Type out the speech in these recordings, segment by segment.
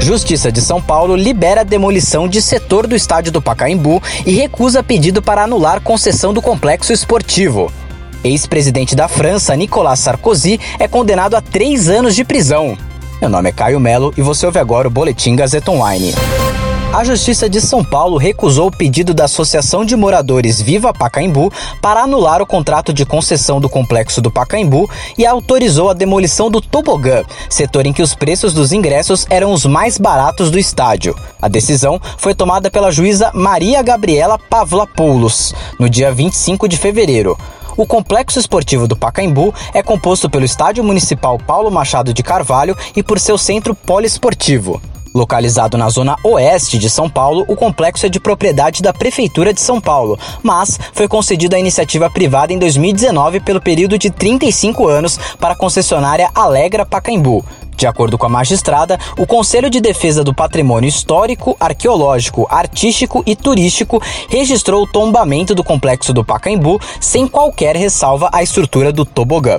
Justiça de São Paulo libera demolição de setor do estádio do Pacaembu e recusa pedido para anular concessão do complexo esportivo. Ex-presidente da França, Nicolas Sarkozy, é condenado a três anos de prisão. Meu nome é Caio Melo e você ouve agora o Boletim Gazeta Online. A Justiça de São Paulo recusou o pedido da Associação de Moradores Viva Pacaembu para anular o contrato de concessão do complexo do Pacaembu e autorizou a demolição do tobogã, setor em que os preços dos ingressos eram os mais baratos do estádio. A decisão foi tomada pela juíza Maria Gabriela Pavlopoulos no dia 25 de fevereiro. O complexo esportivo do Pacaembu é composto pelo Estádio Municipal Paulo Machado de Carvalho e por seu centro poliesportivo. Localizado na zona oeste de São Paulo, o complexo é de propriedade da Prefeitura de São Paulo, mas foi concedido à iniciativa privada em 2019 pelo período de 35 anos para a concessionária Alegra Pacaembu. De acordo com a magistrada, o Conselho de Defesa do Patrimônio Histórico, Arqueológico, Artístico e Turístico registrou o tombamento do complexo do Pacaembu sem qualquer ressalva à estrutura do tobogã.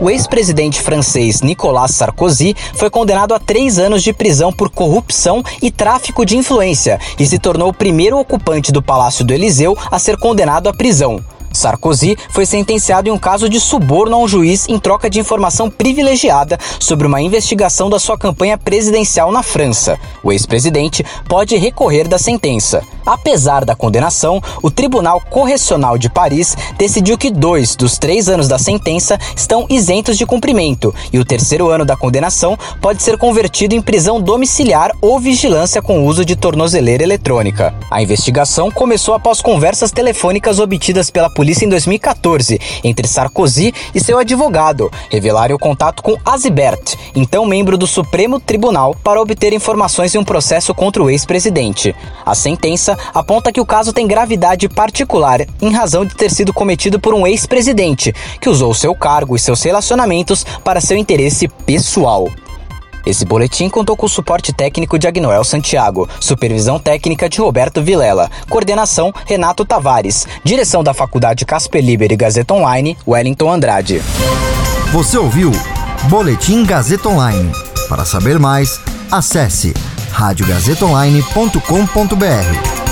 O ex-presidente francês Nicolas Sarkozy foi condenado a três anos de prisão por corrupção e tráfico de influência e se tornou o primeiro ocupante do Palácio do Eliseu a ser condenado à prisão. Sarkozy foi sentenciado em um caso de suborno a um juiz em troca de informação privilegiada sobre uma investigação da sua campanha presidencial na França. O ex-presidente pode recorrer da sentença. Apesar da condenação, o Tribunal Correcional de Paris decidiu que dois dos três anos da sentença estão isentos de cumprimento e o terceiro ano da condenação pode ser convertido em prisão domiciliar ou vigilância com uso de tornozeleira eletrônica. A investigação começou após conversas telefônicas obtidas pela polícia em 2014 entre Sarkozy e seu advogado revelaram o contato com Azibert, então membro do Supremo Tribunal, para obter informações em um processo contra o ex-presidente. A sentença aponta que o caso tem gravidade particular em razão de ter sido cometido por um ex-presidente que usou seu cargo e seus relacionamentos para seu interesse pessoal. Esse boletim contou com o suporte técnico de Agnoel Santiago, supervisão técnica de Roberto Vilela, coordenação Renato Tavares, direção da Faculdade Casper Liber e Gazeta Online, Wellington Andrade. Você ouviu Boletim Gazeta Online. Para saber mais, acesse radiogazetaonline.com.br.